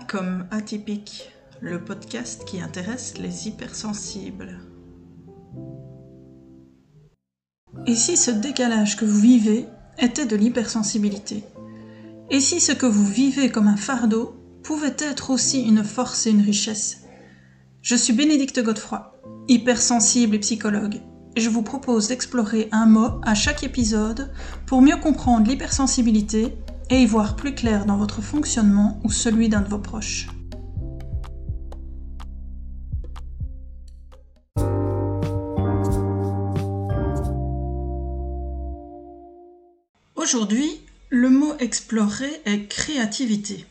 Comme atypique, le podcast qui intéresse les hypersensibles. Et si ce décalage que vous vivez était de l'hypersensibilité Et si ce que vous vivez comme un fardeau pouvait être aussi une force et une richesse? Je suis Bénédicte Godefroy, hypersensible et psychologue, et je vous propose d'explorer un mot à chaque épisode pour mieux comprendre l'hypersensibilité et y voir plus clair dans votre fonctionnement ou celui d'un de vos proches. Aujourd'hui, le mot explorer est créativité.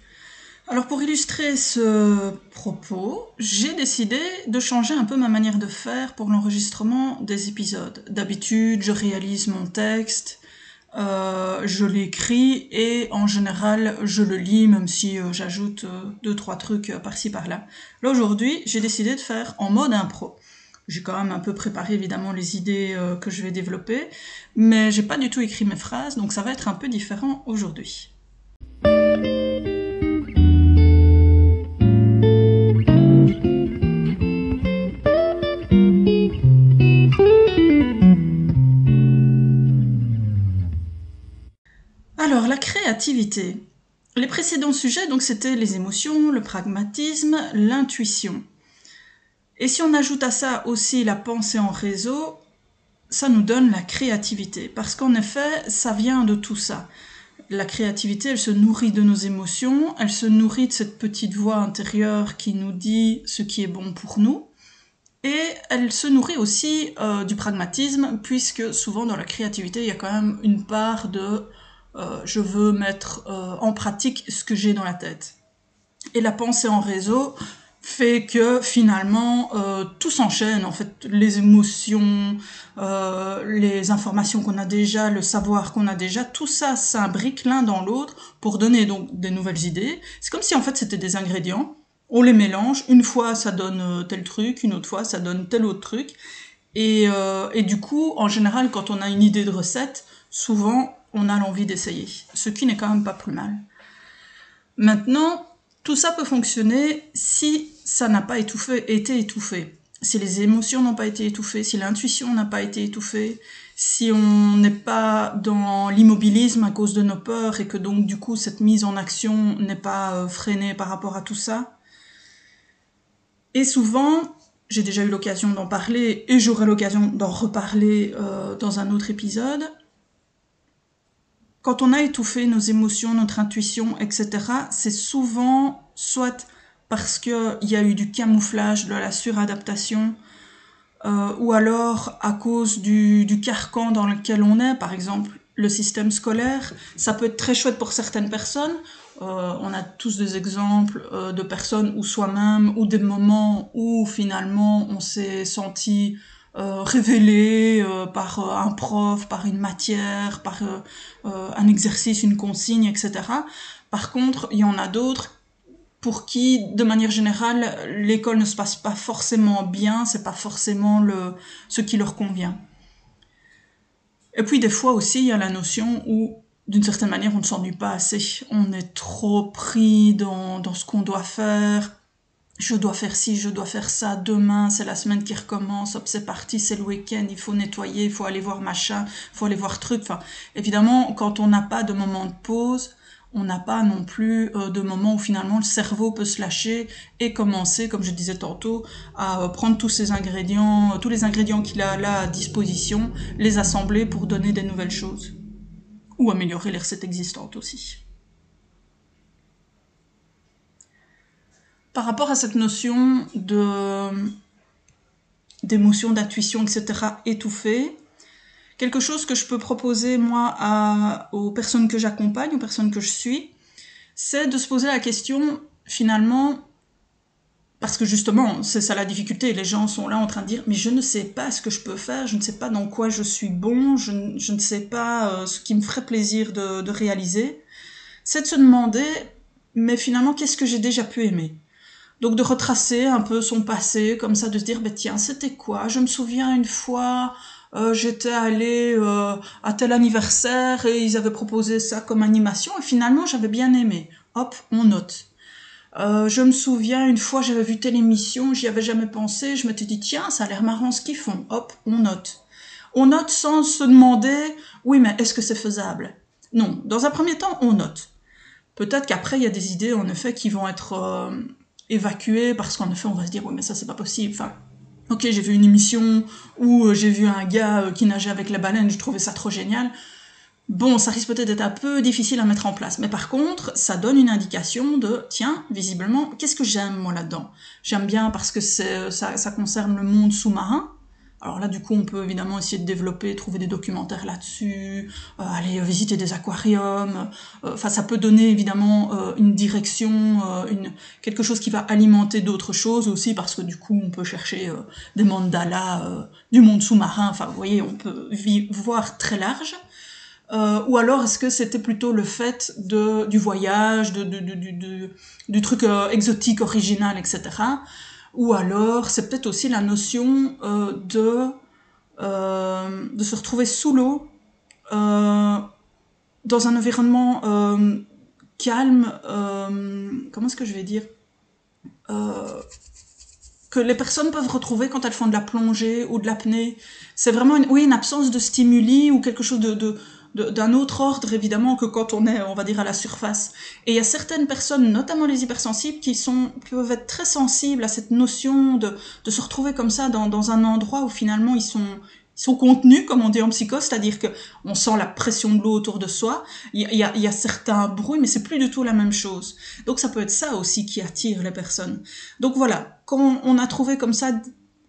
Alors pour illustrer ce propos, j'ai décidé de changer un peu ma manière de faire pour l'enregistrement des épisodes. D'habitude, je réalise mon texte, euh, je l'écris et en général je le lis même si euh, j'ajoute euh, deux trois trucs par-ci par-là. Là aujourd'hui j'ai décidé de faire en mode impro. J'ai quand même un peu préparé évidemment les idées que je vais développer, mais j'ai pas du tout écrit mes phrases donc ça va être un peu différent aujourd'hui. Les précédents sujets, donc, c'était les émotions, le pragmatisme, l'intuition. Et si on ajoute à ça aussi la pensée en réseau, ça nous donne la créativité. Parce qu'en effet, ça vient de tout ça. La créativité, elle se nourrit de nos émotions, elle se nourrit de cette petite voix intérieure qui nous dit ce qui est bon pour nous. Et elle se nourrit aussi euh, du pragmatisme, puisque souvent dans la créativité, il y a quand même une part de je veux mettre euh, en pratique ce que j'ai dans la tête. Et la pensée en réseau fait que finalement euh, tout s'enchaîne. En fait les émotions les informations qu'on a déjà le savoir qu'on a déjà tout ça s'imbrique l'un dans l'autre pour donner donc des nouvelles idées. C'est comme si en fait c'était des ingrédients. On les mélange. Une fois ça donne tel truc. Une autre fois ça donne tel autre truc. Et, et du coup en général quand on a une idée de recette souvent on a l'envie d'essayer, ce qui n'est quand même pas plus mal. Maintenant, tout ça peut fonctionner si ça n'a pas étouffé, été étouffé, si les émotions n'ont pas été étouffées, si l'intuition n'a pas été étouffée, si on n'est pas dans l'immobilisme à cause de nos peurs et que donc du coup cette mise en action n'est pas euh, freinée par rapport à tout ça. Et souvent, j'ai déjà eu l'occasion d'en parler et j'aurai l'occasion d'en reparler euh, dans un autre épisode, quand on a étouffé nos émotions, notre intuition, etc., c'est souvent soit parce qu'il y a eu du camouflage, de la suradaptation, euh, ou alors à cause du, carcan dans lequel on est, par exemple le système scolaire. Ça peut être très chouette pour certaines personnes. Euh, on a tous des exemples euh, de personnes ou soi-même, ou des moments où finalement on s'est senti euh, révélé euh, par euh, un prof, par une matière, par un exercice, une consigne, etc. Par contre, il y en a d'autres pour qui, de manière générale, l'école ne se passe pas forcément bien, c'est pas forcément le, ce qui leur convient. Et puis des fois aussi, il y a la notion où, d'une certaine manière, on ne s'ennuie pas assez. On est trop pris dans, dans ce qu'on doit faire, je dois faire ci, je dois faire ça, demain c'est la semaine qui recommence, hop c'est parti, c'est le week-end, il faut nettoyer, il faut aller voir machin, il faut aller voir truc. Enfin, évidemment, quand on n'a pas de moment de pause, on n'a pas non plus euh, de moment où finalement le cerveau peut se lâcher et commencer, comme je disais tantôt, à euh, prendre tous ces ingrédients, tous les ingrédients qu'il a là à disposition, les assembler pour donner des nouvelles choses. Ou améliorer les recettes existantes aussi. Par rapport à cette notion de d'émotion, d'intuition, etc., étouffée, quelque chose que je peux proposer moi aux personnes que j'accompagne, aux personnes que je suis, c'est de se poser la question finalement, parce que justement, c'est ça la difficulté, les gens sont là en train de dire, mais je ne sais pas ce que je peux faire, je ne sais pas dans quoi je suis bon, je, ne sais pas euh, ce qui me ferait plaisir de réaliser, c'est de se demander, mais finalement, qu'est-ce que j'ai déjà pu aimer? Donc de retracer un peu son passé, comme ça, de se dire, bah, tiens, c'était quoi? Je me souviens une fois, euh, j'étais allée euh, à tel anniversaire et ils avaient proposé ça comme animation et finalement j'avais bien aimé. Hop, on note. Euh, je me souviens, une fois, j'avais vu telle émission, j'y avais jamais pensé, je m'étais dit, tiens, ça a l'air marrant ce qu'ils font. Hop, on note. On note sans se demander, oui, mais est-ce que c'est faisable? Non, dans un premier temps, on note. Peut-être qu'après, il y a des idées, en effet, qui vont être euh, évacuées, parce qu'en effet, on va se dire, oui, mais ça, c'est pas possible. Enfin, ok, j'ai vu une émission où euh, j'ai vu un gars qui nageait avec la baleine, je trouvais ça trop génial. Bon, ça risque peut-être d'être un peu difficile à mettre en place, mais par contre, ça donne une indication de, tiens, visiblement, qu'est-ce que j'aime moi là-dedans? J'aime bien parce que ça, ça concerne le monde sous-marin, alors là, du coup, on peut évidemment essayer de développer, trouver des documentaires là-dessus, euh, aller visiter des aquariums. Euh, enfin, ça peut donner évidemment euh, une direction, une, quelque chose qui va alimenter d'autres choses aussi, parce que du coup, on peut chercher des mandalas du monde sous-marin. Enfin, vous voyez, on peut voir très large. Euh, ou alors est-ce que c'était plutôt le fait de, du voyage, de, de, de, du truc euh, exotique, original, etc. Ou alors c'est peut-être aussi la notion euh, de, euh, de se retrouver sous l'eau, euh, dans un environnement calme, comment est-ce que je vais dire que les personnes peuvent retrouver quand elles font de la plongée ou de l'apnée. C'est vraiment une, oui, une absence de stimuli ou quelque chose de, de, d'un autre ordre évidemment que quand on est, on va dire, à la surface. Et il y a certaines personnes, notamment les hypersensibles, qui sont qui peuvent être très sensibles à cette notion de, de se retrouver comme ça dans, dans un endroit où finalement ils sont ils sont contenus, comme on dit en psychose, c'est-à-dire que on sent la pression de l'eau autour de soi. Il y a, il y a certains bruits, mais c'est plus du tout la même chose. Donc ça peut être ça aussi qui attire les personnes. Donc voilà, quand on a trouvé comme ça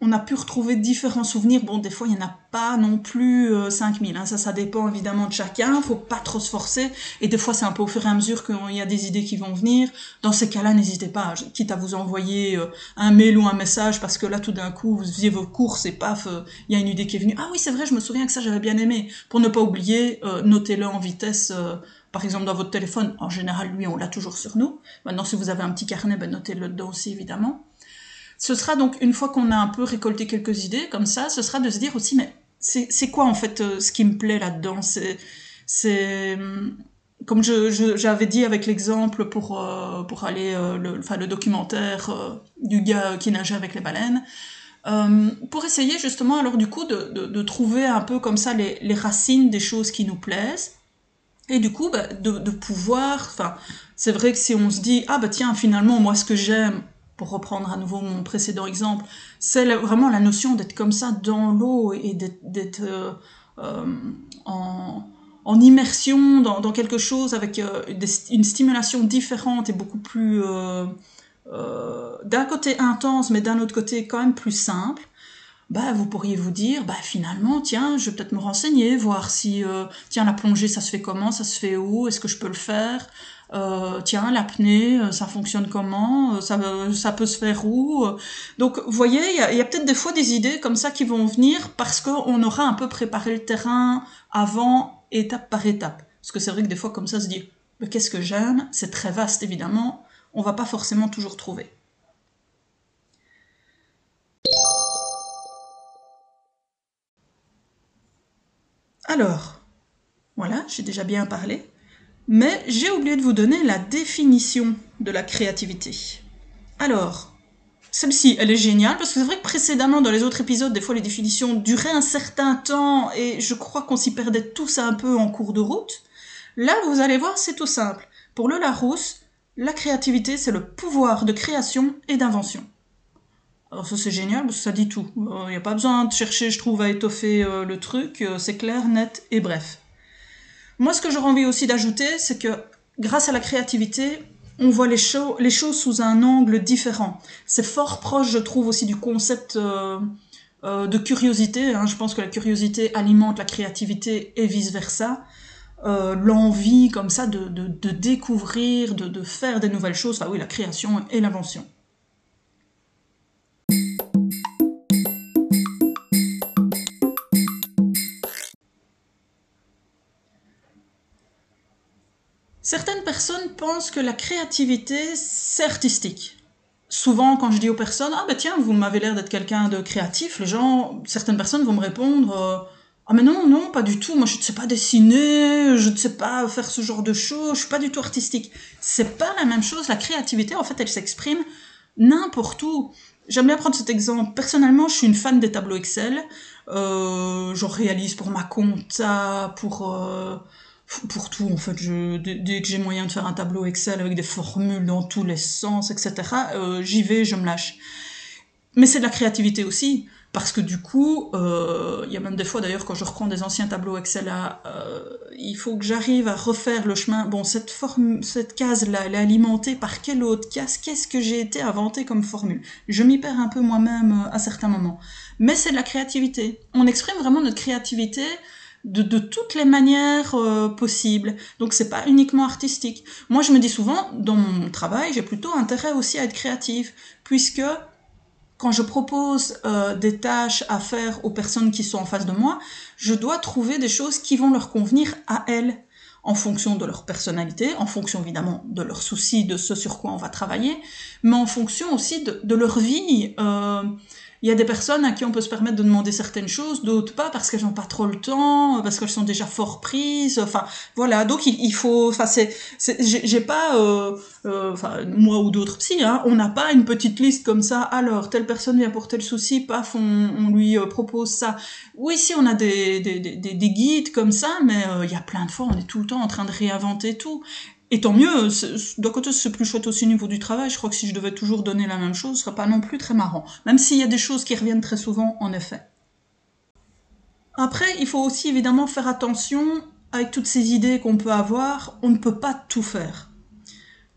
on a pu retrouver différents souvenirs. Bon, des fois, il n'y en a pas non plus 5000. Euh, hein. Ça, ça dépend évidemment de chacun. Faut pas trop se forcer. Et des fois, c'est un peu au fur et à mesure qu'il y a des idées qui vont venir. Dans ces cas-là, n'hésitez pas, quitte à vous envoyer euh, un mail ou un message, parce que là, tout d'un coup, vous faisiez vos courses et paf, euh, il y a une idée qui est venue. Ah oui, c'est vrai, je me souviens que ça, j'avais bien aimé. Pour ne pas oublier, notez-le en vitesse par exemple dans votre téléphone, en général, lui, on l'a toujours sur nous. Maintenant, si vous avez un petit carnet, ben, notez-le dedans aussi, évidemment. Ce sera donc, une fois qu'on a un peu récolté quelques idées, comme ça, ce sera de se dire aussi, mais c'est quoi en fait euh, ce qui me plaît là-dedans? C'est hum, comme j'avais dit avec l'exemple pour, euh, pour aller, euh, le, le documentaire du gars qui nageait avec les baleines, pour essayer justement alors du coup de, de, trouver un peu comme ça les, les, racines des choses qui nous plaisent, et du coup bah, de, de pouvoir, enfin c'est vrai que si on se dit, ah bah tiens finalement moi ce que j'aime, reprendre à nouveau mon précédent exemple, c'est vraiment la notion d'être comme ça dans l'eau et d'être euh, euh, en, immersion dans, dans, quelque chose avec euh, une stimulation différente et beaucoup plus d'un côté intense mais d'un autre côté quand même plus simple. Bah, vous pourriez vous dire, bah, finalement, tiens, je vais peut-être me renseigner, voir si, tiens, la plongée, ça se fait comment, ça se fait où, est-ce que je peux le faire, euh, tiens, l'apnée, euh, ça fonctionne comment, euh, ça, ça peut se faire où. Donc, vous voyez, il y a, peut-être des fois des idées comme ça qui vont venir parce qu'on aura un peu préparé le terrain avant, étape par étape. Parce que c'est vrai que des fois, comme ça, se dire, mais qu'est-ce que j'aime? C'est très vaste, évidemment. On va pas forcément toujours trouver. Alors, voilà, j'ai déjà bien parlé. Mais j'ai oublié de vous donner la définition de la créativité. Alors, celle-ci, elle est géniale parce que c'est vrai que précédemment, dans les autres épisodes, des fois les définitions duraient un certain temps et je crois qu'on s'y perdait tous un peu en cours de route. Là, vous allez voir, c'est tout simple. Pour le Larousse, la créativité, c'est le pouvoir de création et d'invention. Alors ça c'est génial parce que ça dit tout. Il euh, n'y a pas besoin de chercher, je trouve, à étoffer euh, le truc. Euh, c'est clair, net et bref. Moi, ce que j'aurais envie aussi d'ajouter, c'est que grâce à la créativité, on voit les, choses sous un angle différent. C'est fort proche, je trouve, aussi du concept euh, euh, de curiosité. Hein. Je pense que la curiosité alimente la créativité et vice-versa. Euh, l'envie comme ça de, découvrir, de, de, faire des nouvelles choses, enfin oui, la création et l'invention. Certaines personnes pensent que la créativité, c'est artistique. Souvent, quand je dis aux personnes, ah ben tiens, vous m'avez l'air d'être quelqu'un de créatif, les gens, certaines personnes vont me répondre, euh, ah mais non, non, pas du tout. Moi, je ne sais pas dessiner, je ne sais pas faire ce genre de choses, je suis pas du tout artistique. C'est pas la même chose. La créativité, en fait, elle s'exprime n'importe où. J'aime bien prendre cet exemple. Personnellement, je suis une fan des tableaux Excel. Euh, j'en réalise pour ma compta, pour euh, pour tout en fait. Je, dès, que j'ai moyen de faire un tableau Excel avec des formules dans tous les sens, etc. Euh, j'y vais, je me lâche. Mais c'est de la créativité aussi. Parce que du coup, euh, il y a même des fois d'ailleurs quand je reprends des anciens tableaux Excel, là, euh, il faut que j'arrive à refaire le chemin. Bon, cette forme, cette case-là, elle est alimentée par quelle autre case? Qu'est-ce que j'ai été inventé comme formule? Je m'y perds un peu moi-même euh, à certains moments. Mais c'est de la créativité. On exprime vraiment notre créativité de, de toutes les manières euh, possibles. Donc c'est pas uniquement artistique. Moi je me dis souvent, dans mon travail, j'ai plutôt intérêt aussi à être créative, puisque quand je propose euh, des tâches à faire aux personnes qui sont en face de moi, je dois trouver des choses qui vont leur convenir à elles, en fonction de leur personnalité, en fonction évidemment de leurs soucis, de ce sur quoi on va travailler, mais en fonction aussi de, de leur vie. Euh, il y a des personnes à qui on peut se permettre de demander certaines choses, d'autres pas parce qu'elles n'ont pas trop le temps, parce qu'elles sont déjà fort prises. Enfin, voilà. Donc il, faut. Enfin, c'est, j'ai pas, euh, euh, moi ou d'autres psy, hein, on n'a pas une petite liste comme ça. Alors telle personne vient pour tel souci, paf, on, on lui euh, propose ça. Oui, si on a des, des, des, des guides comme ça, mais il y a plein de fois, on est tout le temps en train de réinventer tout. Et tant mieux, d'un côté c'est plus chouette aussi au niveau du travail, je crois que si je devais toujours donner la même chose, ce serait pas non plus très marrant, même s'il y a des choses qui reviennent très souvent en effet. Après, il faut aussi évidemment faire attention avec toutes ces idées qu'on peut avoir, on ne peut pas tout faire.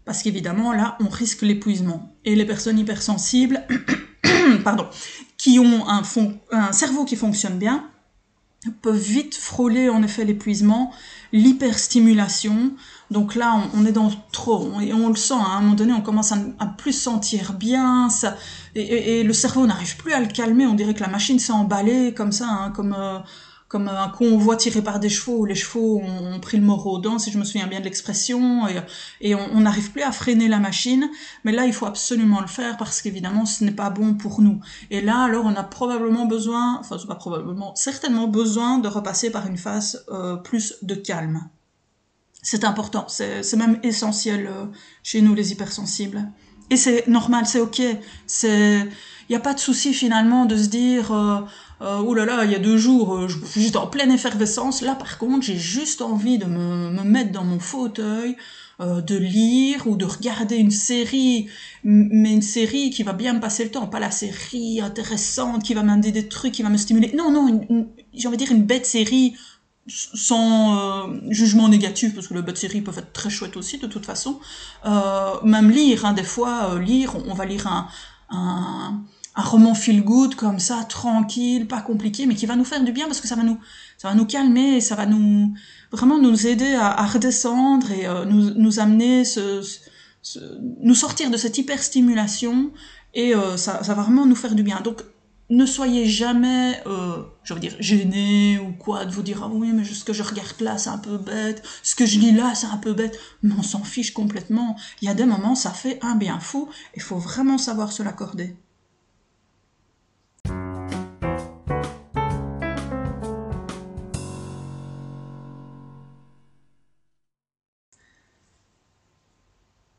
Parce qu'évidemment, là, on risque l'épuisement. Et les personnes hypersensibles, pardon, qui ont un, un cerveau qui fonctionne bien, peuvent vite frôler en effet l'épuisement, l'hyperstimulation, donc là, on, est dans trop, et on, le sent, hein, à un moment donné, on commence à, plus sentir bien, ça, et, le cerveau n'arrive plus à le calmer, on dirait que la machine s'est emballée comme ça, hein, comme, euh, comme un convoi tiré par des chevaux, les chevaux ont, pris le mort aux dents, si je me souviens bien de l'expression, et, et on n'arrive plus à freiner la machine, mais là, il faut absolument le faire, parce qu'évidemment, ce n'est pas bon pour nous. Et là, alors, on a probablement besoin, enfin, pas probablement, certainement besoin de repasser par une phase euh, plus de calme. C'est important, c'est même essentiel euh, chez nous les hypersensibles. Et c'est normal, c'est ok. Il n'y a pas de souci finalement de se dire, euh, euh, oh là là, il y a deux jours, euh, je suis en pleine effervescence. Là, par contre, j'ai juste envie de me, me, mettre dans mon fauteuil, de lire ou de regarder une série, mais une série qui va bien me passer le temps, pas la série intéressante qui va m'amener des trucs, qui va me stimuler. Non, non, j'ai envie de dire une bête série sans euh, jugement négatif, parce que les bêtes séries peuvent être très chouettes aussi de toute façon. Euh, même lire, hein, des fois, euh, lire, on, va lire un, un, un, roman feel good comme ça, tranquille, pas compliqué, mais qui va nous faire du bien parce que ça va nous, ça va nous calmer, ça va nous vraiment nous aider à, à redescendre et euh, nous, nous amener ce, ce, nous sortir de cette hyperstimulation et euh, ça, ça va vraiment nous faire du bien. Donc ne soyez jamais, euh, je veux dire, gêné ou quoi, de vous dire, ah oui, mais ce que je regarde là, c'est un peu bête, ce que je lis là, c'est un peu bête. Mais on s'en fiche complètement. Il y a des moments, ça fait un bien fou, il faut vraiment savoir se l'accorder.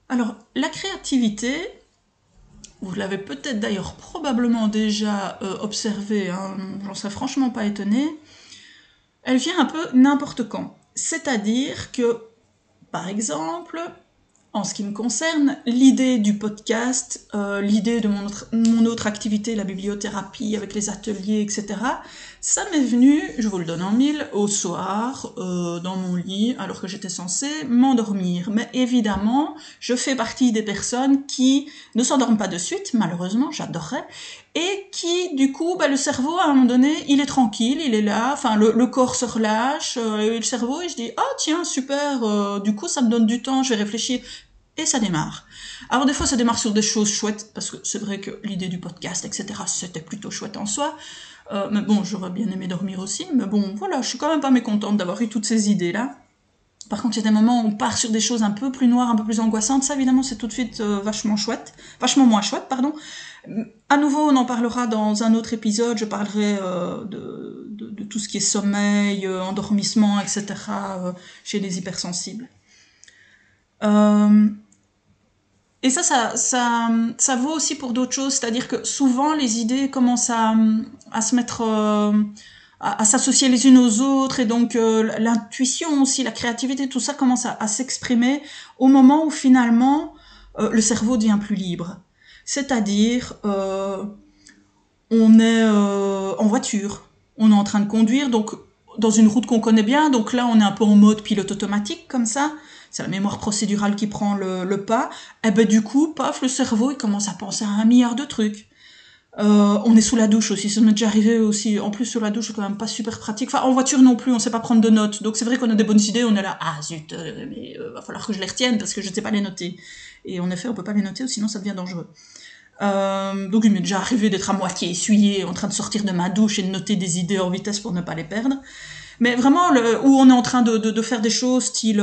Alors, la créativité, vous l'avez peut-être d'ailleurs probablement déjà euh, observé, hein, j'en serais franchement pas étonné, elle vient un peu n'importe quand. C'est-à-dire que, par exemple, en ce qui me concerne, l'idée du podcast, euh, l'idée de mon autre, mon autre, activité, la bibliothérapie avec les ateliers, etc., ça m'est venu, je vous le donne en mille, au soir, euh, dans mon lit, alors que j'étais censée m'endormir. Mais évidemment, je fais partie des personnes qui ne s'endorment pas de suite, malheureusement, j'adorerais, et qui, du coup, bah, le cerveau, à un moment donné, il est tranquille, il est là, enfin, le, le corps se relâche, euh, et le cerveau, et je dis, ah oh, tiens, super, euh, du coup, ça me donne du temps, je vais réfléchir et ça démarre. Alors des fois ça démarre sur des choses chouettes, parce que c'est vrai que l'idée du podcast, etc., c'était plutôt chouette en soi. Euh, mais bon, j'aurais bien aimé dormir aussi, mais bon, voilà, je suis quand même pas mécontente d'avoir eu toutes ces idées-là. Par contre, il y a des moments où on part sur des choses un peu plus noires, un peu plus angoissantes. Ça, évidemment, c'est tout de suite euh, vachement chouette, vachement moins chouette, pardon. À nouveau, on en parlera dans un autre épisode. Je parlerai euh, de, tout ce qui est sommeil, endormissement, etc. chez les hypersensibles. Et ça, ça, ça, vaut aussi pour d'autres choses, c'est-à-dire que souvent les idées commencent à, se mettre à, s'associer les unes aux autres. Et donc euh, l'intuition aussi, la créativité, tout ça commence à, s'exprimer au moment où finalement euh, le cerveau devient plus libre. C'est-à-dire, euh, on est en voiture, on est en train de conduire, donc dans une route qu'on connaît bien, donc là on est un peu en mode pilote automatique comme ça, c'est la mémoire procédurale qui prend le, le pas, et ben du coup, paf, le cerveau il commence à penser à un milliard de trucs. Euh, on est sous la douche aussi, ça m'est déjà arrivé aussi. En plus, sur la douche, c'est quand même pas super pratique. Enfin, en voiture non plus, on sait pas prendre de notes. Donc c'est vrai qu'on a des bonnes idées, on est là, ah zut, euh, mais euh, va falloir que je les retienne parce que je ne sais pas les noter. Et en effet, on peut pas les noter, sinon ça devient dangereux. donc il m'est déjà arrivé d'être à moitié essuyé, en train de sortir de ma douche et de noter des idées en vitesse pour ne pas les perdre. Mais vraiment, le, où on est en train de, de, de faire des choses style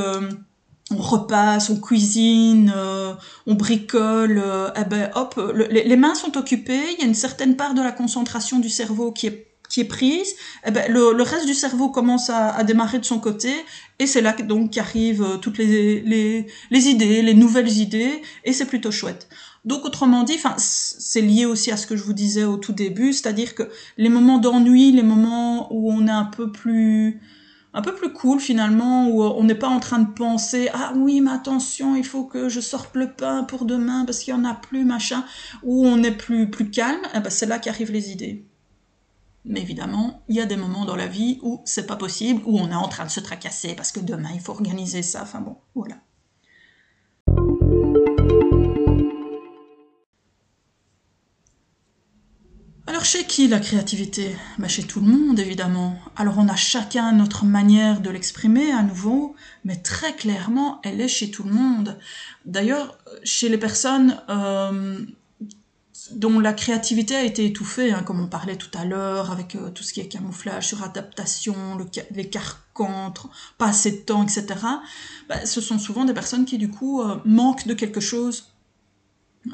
on repasse, on cuisine, euh, on bricole, euh, eh ben hop, les, mains sont occupées, il y a une certaine part de la concentration du cerveau qui est qui est prise, eh ben le, reste du cerveau commence à, démarrer de son côté, et c'est là donc qu'arrivent euh, toutes les, les, les idées, les nouvelles idées, et c'est plutôt chouette. Donc autrement dit, enfin c'est lié aussi à ce que je vous disais au tout début, c'est-à-dire que les moments d'ennui, les moments où on est un peu plus un peu plus cool finalement, où on n'est pas en train de penser ah oui mais attention il faut que je sorte le pain pour demain parce qu'il y en a plus machin, où on est plus plus calme, eh ben c'est là qu'arrivent les idées. Mais évidemment, il y a des moments dans la vie où c'est pas possible, où on est en train de se tracasser parce que demain il faut organiser ça. Enfin bon, voilà. Chez qui la créativité? Bah Chez tout le monde évidemment. Alors on a chacun notre manière de l'exprimer à nouveau, mais très clairement elle est chez tout le monde. D'ailleurs chez les personnes euh, dont la créativité a été étouffée, hein, comme on parlait tout à l'heure, avec euh, tout ce qui est camouflage, suradaptation, le, les carcans, pas assez de temps, etc. Bah, ce sont souvent des personnes qui du coup euh, manquent de quelque chose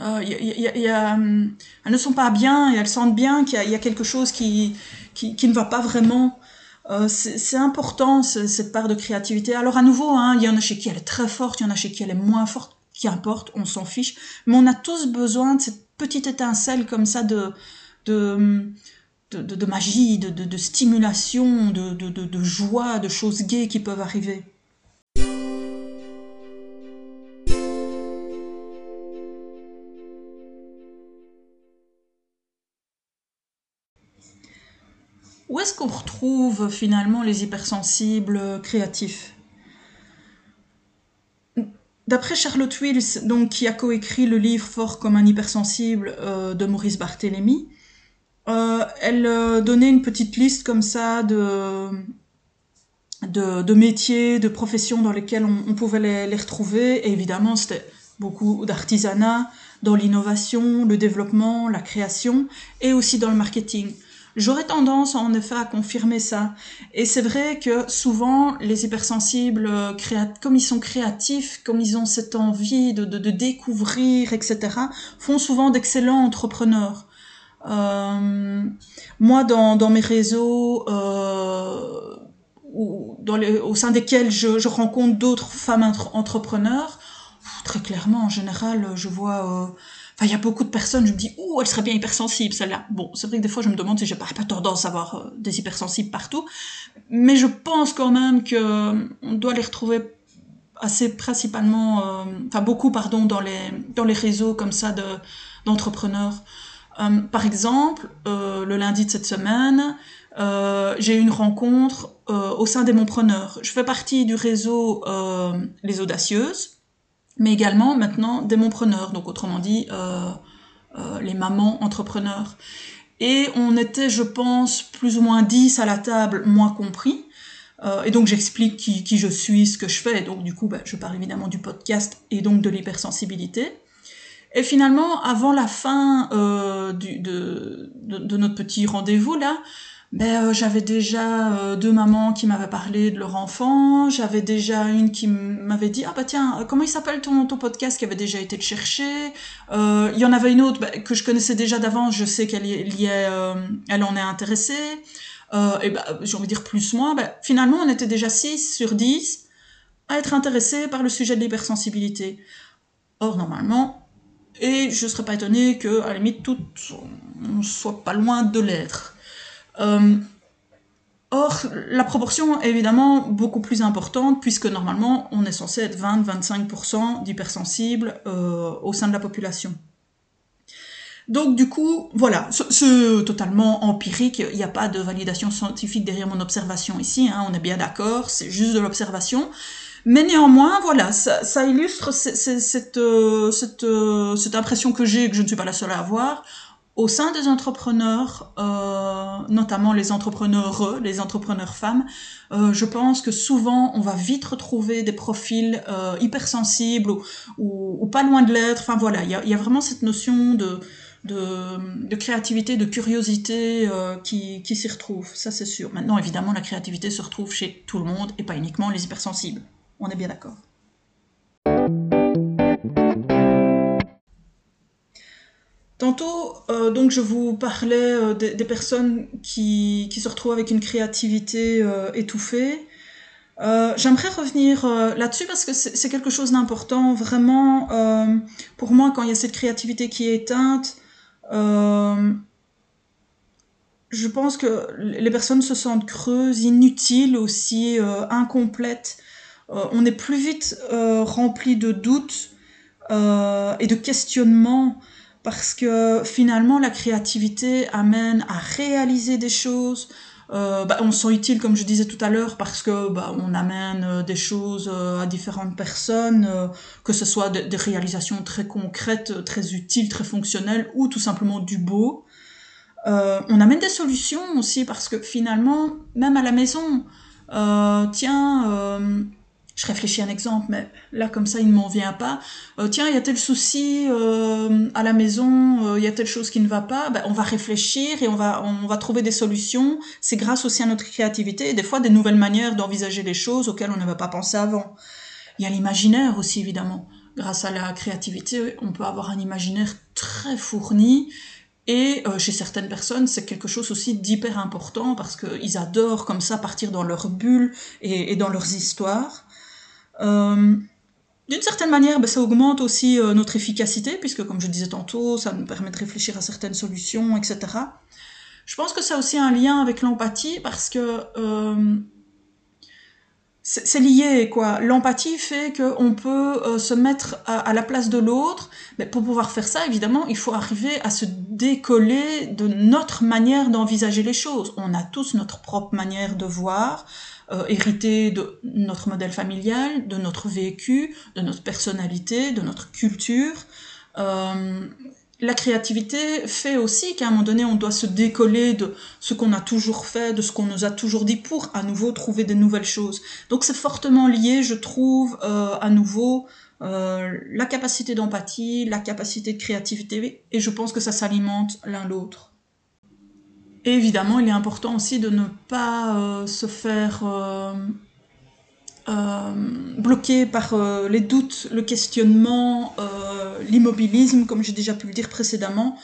euh, hum, elles ne sont pas bien et elles sentent bien qu'il y, a quelque chose qui, qui, qui ne va pas vraiment. Euh, c'est important cette part de créativité. Alors à nouveau, hein, il y en a chez qui elle est très forte, il y en a chez qui elle est moins forte, qui importe, on s'en fiche. Mais on a tous besoin de cette petite étincelle comme ça de, de, hum, de, de, de magie, de, de, stimulation, de, de, de joie, de choses gaies qui peuvent arriver. Où est-ce qu'on retrouve finalement les hypersensibles créatifs? D'après Charlotte Wills, donc, qui a coécrit le livre Fort comme un hypersensible euh, de Maurice Barthélémy, euh, elle euh, donnait une petite liste comme ça de, de, métiers, de professions dans lesquelles on, pouvait les, retrouver. Et évidemment, c'était beaucoup d'artisanat, dans l'innovation, le développement, la création, et aussi dans le marketing. J'aurais tendance en effet à confirmer ça. Et c'est vrai que souvent les hypersensibles, euh, comme ils sont créatifs, comme ils ont cette envie de, découvrir, etc., font souvent d'excellents entrepreneurs. Euh, moi, dans, mes réseaux, euh, au sein desquels je, rencontre d'autres femmes entrepreneurs, très clairement, en général, je vois il y a beaucoup de personnes, je me dis, ouh, elle serait bien hypersensible, celle-là. Bon, c'est vrai que des fois, je me demande si j'ai pas, pas tendance à avoir euh, des hypersensibles partout. Mais je pense quand même que euh, on doit les retrouver assez principalement, euh, enfin, beaucoup, pardon, dans les, dans les réseaux comme ça de, d'entrepreneurs. par exemple, le lundi de cette semaine, j'ai eu une rencontre au sein des Montpreneurs. Je fais partie du réseau Les Audacieuses mais également maintenant des mompreneurs, donc autrement dit euh, euh, les mamans entrepreneurs. Et on était, je pense, plus ou moins 10 à la table, moi compris. Euh, et donc j'explique qui, qui, je suis, ce que je fais. Et donc du coup, bah, je parle évidemment du podcast et donc de l'hypersensibilité. Et finalement, avant la fin euh, de, de, notre petit rendez-vous là, ben, euh, j'avais déjà euh, deux mamans qui m'avaient parlé de leur enfant, j'avais déjà une qui m'avait dit ah bah tiens euh, comment il s'appelle ton, ton podcast qui avait déjà été le chercher, il y en avait une autre bah, que je connaissais déjà d'avant, je sais qu'elle y, est, elle en est intéressée. et ben, j'ai envie de dire plus moins, ben, finalement on était déjà 6 sur 10 à être intéressé par le sujet de l'hypersensibilité. Or, normalement, et je ne serais pas étonnée qu'à la limite, tout, on soit pas loin de l'être. Euh, or, la proportion est évidemment beaucoup plus importante, puisque normalement, on est censé être 20-25% d'hypersensibles euh, au sein de la population. Donc du coup, voilà, c'est totalement empirique, il n'y a pas de validation scientifique derrière mon observation ici, hein, on est bien d'accord, c'est juste de l'observation. Mais néanmoins, voilà, ça, ça illustre cette, euh, cette, euh, cette, impression que j'ai, que je ne suis pas la seule à avoir, au sein des entrepreneurs, euh, notamment les entrepreneurs, les entrepreneurs femmes, euh, je pense que souvent on va vite retrouver des profils euh, hypersensibles ou, ou, ou, pas loin de l'être. Enfin voilà, il y a, y a, vraiment cette notion de, de, de créativité, de curiosité euh, qui, qui s'y retrouve, ça c'est sûr. Maintenant, évidemment, la créativité se retrouve chez tout le monde et pas uniquement les hypersensibles. On est bien d'accord. Tantôt, euh, donc, je vous parlais euh, des, personnes qui, se retrouvent avec une créativité euh, étouffée. J'aimerais revenir là-dessus parce que c'est quelque chose d'important. Vraiment, pour moi, quand il y a cette créativité qui est éteinte, je pense que les personnes se sentent creuses, inutiles aussi, incomplètes. On est plus vite rempli de doutes et de questionnements parce que finalement la créativité amène à réaliser des choses. Euh, bah, on se sent utile comme je disais tout à l'heure parce que bah, on amène euh, des choses euh, à différentes personnes, que ce soit des réalisations très concrètes, très utiles, très fonctionnelles ou tout simplement du beau. on amène des solutions aussi parce que finalement, même à la maison, tiens je réfléchis à un exemple, mais là comme ça il ne m'en vient pas. Euh, tiens, il y a tel souci euh, à la maison, euh, il y a telle chose qui ne va pas. Ben, on va réfléchir et on va on va trouver des solutions. C'est grâce aussi à notre créativité et des fois des nouvelles manières d'envisager les choses auxquelles on n'avait pas pensé avant. Il y a l'imaginaire aussi évidemment. Grâce à la créativité, on peut avoir un imaginaire très fourni et euh, chez certaines personnes, c'est quelque chose aussi d'hyper important parce qu'ils adorent comme ça partir dans leur bulle et dans leurs histoires. Euh, d'une certaine manière, ben, ça augmente aussi euh, notre efficacité, puisque comme je disais tantôt, ça nous permet de réfléchir à certaines solutions, etc. Je pense que ça a aussi un lien avec l'empathie, parce que euh, c'est lié, quoi. L'empathie fait qu'on peut euh, se mettre à, à, la place de l'autre, mais pour pouvoir faire ça, évidemment, il faut arriver à se décoller de notre manière d'envisager les choses. On a tous notre propre manière de voir, euh, hérité de notre modèle familial, de notre vécu, de notre personnalité, de notre culture. Euh, la créativité fait aussi qu'à un moment donné, on doit se décoller de ce qu'on a toujours fait, de ce qu'on nous a toujours dit pour à nouveau trouver des nouvelles choses. Donc c'est fortement lié, je trouve, euh, à nouveau, euh, la capacité d'empathie, la capacité de créativité, et je pense que ça s'alimente l'un l'autre. Évidemment, il est important aussi de ne pas euh, se faire euh, euh, bloquer par les doutes, le questionnement, l'immobilisme, comme j'ai déjà pu le dire précédemment,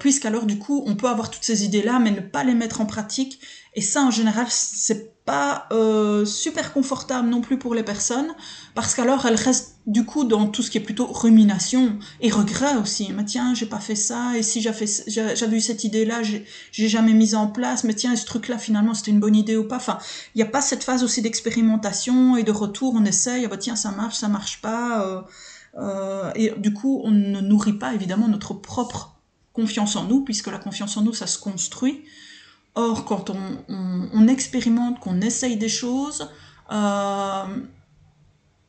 puisqu'alors du coup, on peut avoir toutes ces idées-là, mais ne pas les mettre en pratique. Et ça, en général, c'est pas euh, super confortable non plus pour les personnes, parce qu'alors elles restent du coup dans tout ce qui est plutôt rumination et regret aussi. Mais tiens, j'ai pas fait ça, et si j'avais eu cette idée-là, j'ai jamais mis en place, mais tiens, ce truc-là, finalement, c'était une bonne idée ou pas. Enfin, il n'y a pas cette phase aussi d'expérimentation et de retour, on essaye, ah bah tiens, ça marche, ça marche pas. Euh, euh, et du coup, on ne nourrit pas évidemment notre propre confiance en nous, puisque la confiance en nous, ça se construit. Or, quand on, on, on expérimente, qu'on essaye des choses, euh,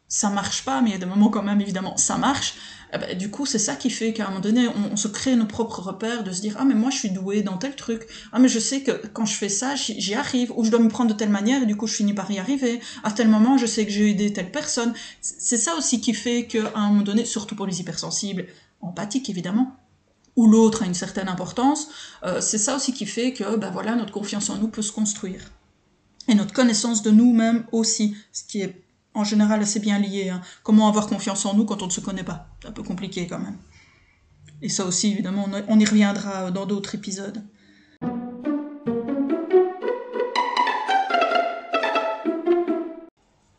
ça marche pas, mais il y a des moments quand même, évidemment, ça marche. Eh ben, du coup, c'est ça qui fait qu'à un moment donné, on, se crée nos propres repères, de se dire, ah, mais moi, je suis doué dans tel truc. Ah, mais je sais que quand je fais ça, j'y arrive. Ou je dois me prendre de telle manière, et du coup, je finis par y arriver. À tel moment, je sais que j'ai aidé telle personne. C'est ça aussi qui fait qu'à un moment donné, surtout pour les hypersensibles, empathiques, évidemment, ou l'autre a une certaine importance, euh, c'est ça aussi qui fait que ben voilà, notre confiance en nous peut se construire. Et notre connaissance de nous-mêmes aussi, ce qui est en général assez bien lié. Hein. Comment avoir confiance en nous quand on ne se connaît pas? C'est un peu compliqué quand même. Et ça aussi, évidemment, on y reviendra euh, dans d'autres épisodes.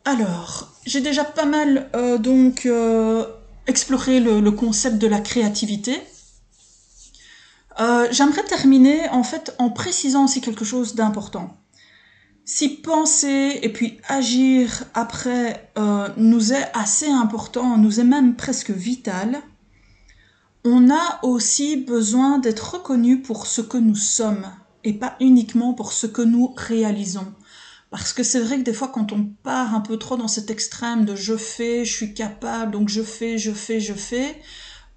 Alors, j'ai déjà pas mal euh, donc exploré le concept de la créativité euh, J'aimerais terminer en fait en précisant aussi quelque chose d'important. Si penser et puis agir après euh, nous est assez important, nous est même presque vital, on a aussi besoin d'être reconnu pour ce que nous sommes et pas uniquement pour ce que nous réalisons. Parce que c'est vrai que des fois, quand on part un peu trop dans cet extrême de je fais, je suis capable, donc je fais, je fais, je fais,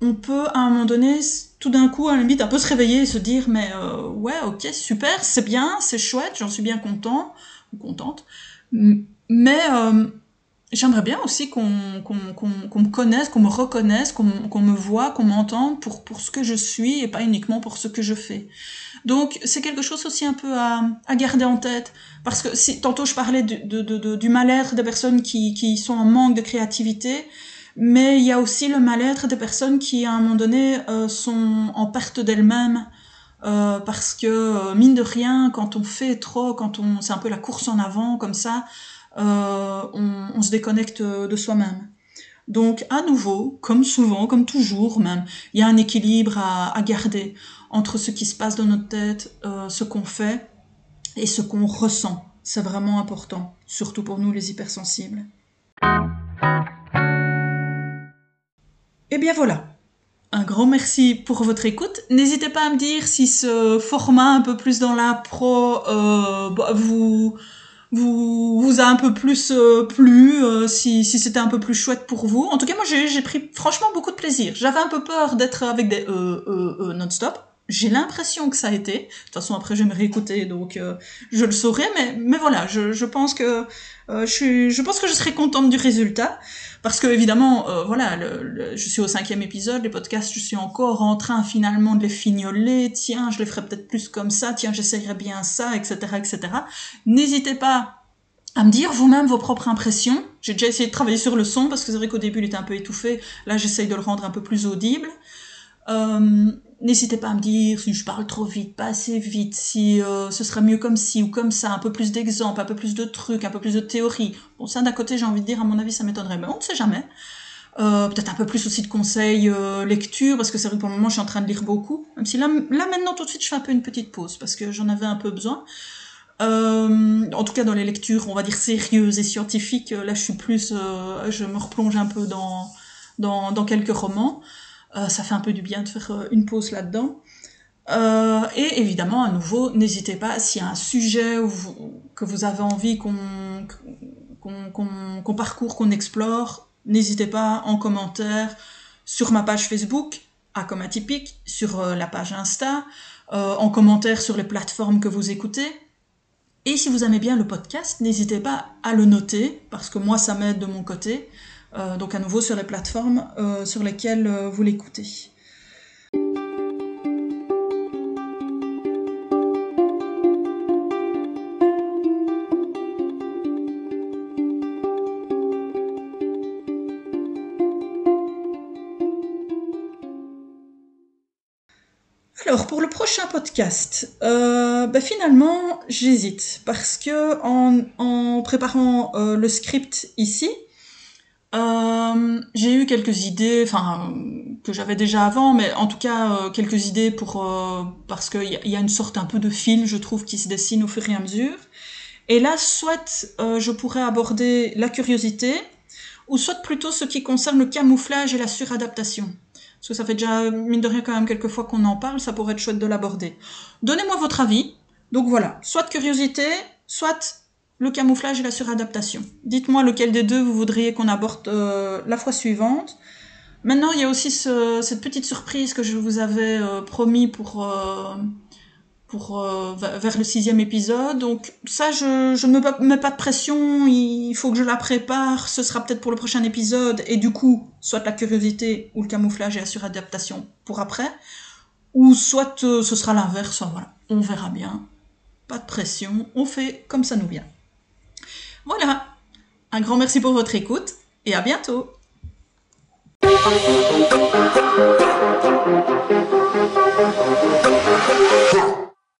on peut à un moment donné, tout d'un coup, à la limite, un peu se réveiller et se dire mais euh, ouais, ok, super, c'est bien, c'est chouette, j'en suis bien content ou contente, mais euh, j'aimerais bien aussi qu'on qu'on qu'on me connaisse, qu'on me reconnaisse, qu'on me voit, qu'on m'entende pour, pour ce que je suis et pas uniquement pour ce que je fais. Donc c'est quelque chose aussi un peu à, à, garder en tête. Parce que si, tantôt je parlais du, de, de, du mal-être des personnes qui, qui sont en manque de créativité, mais il y a aussi le mal-être des personnes qui à un moment donné euh, sont en perte d'elles-mêmes. Euh, parce que euh, mine de rien, quand on fait trop, quand on, c'est un peu la course en avant comme ça, euh, on, on, se déconnecte de soi-même. Donc à nouveau, comme souvent, comme toujours même, il y a un équilibre à, à garder entre ce qui se passe dans notre tête, euh, ce qu'on fait et ce qu'on ressent. C'est vraiment important, surtout pour nous les hypersensibles. Et eh bien voilà. Un grand merci pour votre écoute. N'hésitez pas à me dire si ce format un peu plus dans la pro euh, bah, vous vous vous a un peu plus euh, plu, euh, si, si c'était un peu plus chouette pour vous. En tout cas, moi j'ai pris franchement beaucoup de plaisir. J'avais un peu peur d'être avec des euh non-stop j'ai l'impression que ça a été. De toute façon, après, je vais donc euh, je le saurai. Mais, mais voilà, je, je pense que euh, je, suis, je pense que je serai contente du résultat. Parce que, évidemment, euh, voilà, je suis au cinquième épisode, les podcasts, je suis encore en train finalement de les fignoler. Tiens, je les ferai peut-être plus comme ça. Tiens, j'essayerai bien ça, etc., etc. N'hésitez pas à me dire vous-même vos propres impressions. J'ai déjà essayé de travailler sur le son, parce que c'est vrai qu'au début, il était un peu étouffé. Là, j'essaye de le rendre un peu plus audible. Euh, N'hésitez pas à me dire si je parle trop vite, pas assez vite, si euh, ce serait mieux comme ci ou comme ça, un peu plus d'exemples, un peu plus de trucs, un peu plus de théories. Bon, ça d'un côté, j'ai envie de dire, à mon avis, ça m'étonnerait, mais on ne sait jamais. Euh, Peut-être un peu plus aussi de conseils euh, lecture, parce que c'est vrai que pour le moment, je suis en train de lire beaucoup. Même si là, là, maintenant, tout de suite, je fais un peu une petite pause, parce que j'en avais un peu besoin. En tout cas, dans les lectures, on va dire sérieuses et scientifiques, là, je suis plus, euh, je me replonge un peu dans, dans quelques romans. Euh, ça fait un peu du bien de faire euh, une pause là-dedans. Euh, et évidemment, à nouveau, n'hésitez pas, s'il y a un sujet que vous avez envie qu'on parcourt, qu'on explore, n'hésitez pas en commentaire sur ma page Facebook, à comme sur la page Insta, en commentaire sur les plateformes que vous écoutez. Et si vous aimez bien le podcast, n'hésitez pas à le noter, parce que moi, ça m'aide de mon côté. Euh, donc à nouveau sur les plateformes euh, sur lesquelles euh, vous l'écoutez. Alors pour le prochain podcast, bah finalement j'hésite parce que en, préparant le script ici, euh, j'ai eu quelques idées, enfin que j'avais déjà avant, mais en tout cas euh, quelques idées pour euh, parce qu'il y, y, a une sorte un peu de fil, je trouve, qui se dessine au fur et à mesure. Et là, soit euh, je pourrais aborder la curiosité, ou soit plutôt ce qui concerne le camouflage et la suradaptation. Parce que ça fait déjà mine de rien quand même quelques fois qu'on en parle, ça pourrait être chouette de l'aborder. Donnez-moi votre avis. Donc voilà, soit curiosité, soit le camouflage et la suradaptation. Dites-moi lequel des deux vous voudriez qu'on aborde euh, la fois suivante. Maintenant, il y a aussi ce, cette petite surprise que je vous avais euh, promis pour, euh, pour vers le sixième épisode. Donc ça, je, je ne me mets pas de pression, il faut que je la prépare. Ce sera peut-être pour le prochain épisode. Et du coup, soit la curiosité ou le camouflage et la suradaptation pour après. Ou soit ce sera l'inverse. Voilà, on verra bien. Pas de pression, on fait comme ça nous vient. Voilà. Un grand merci pour votre écoute et à bientôt.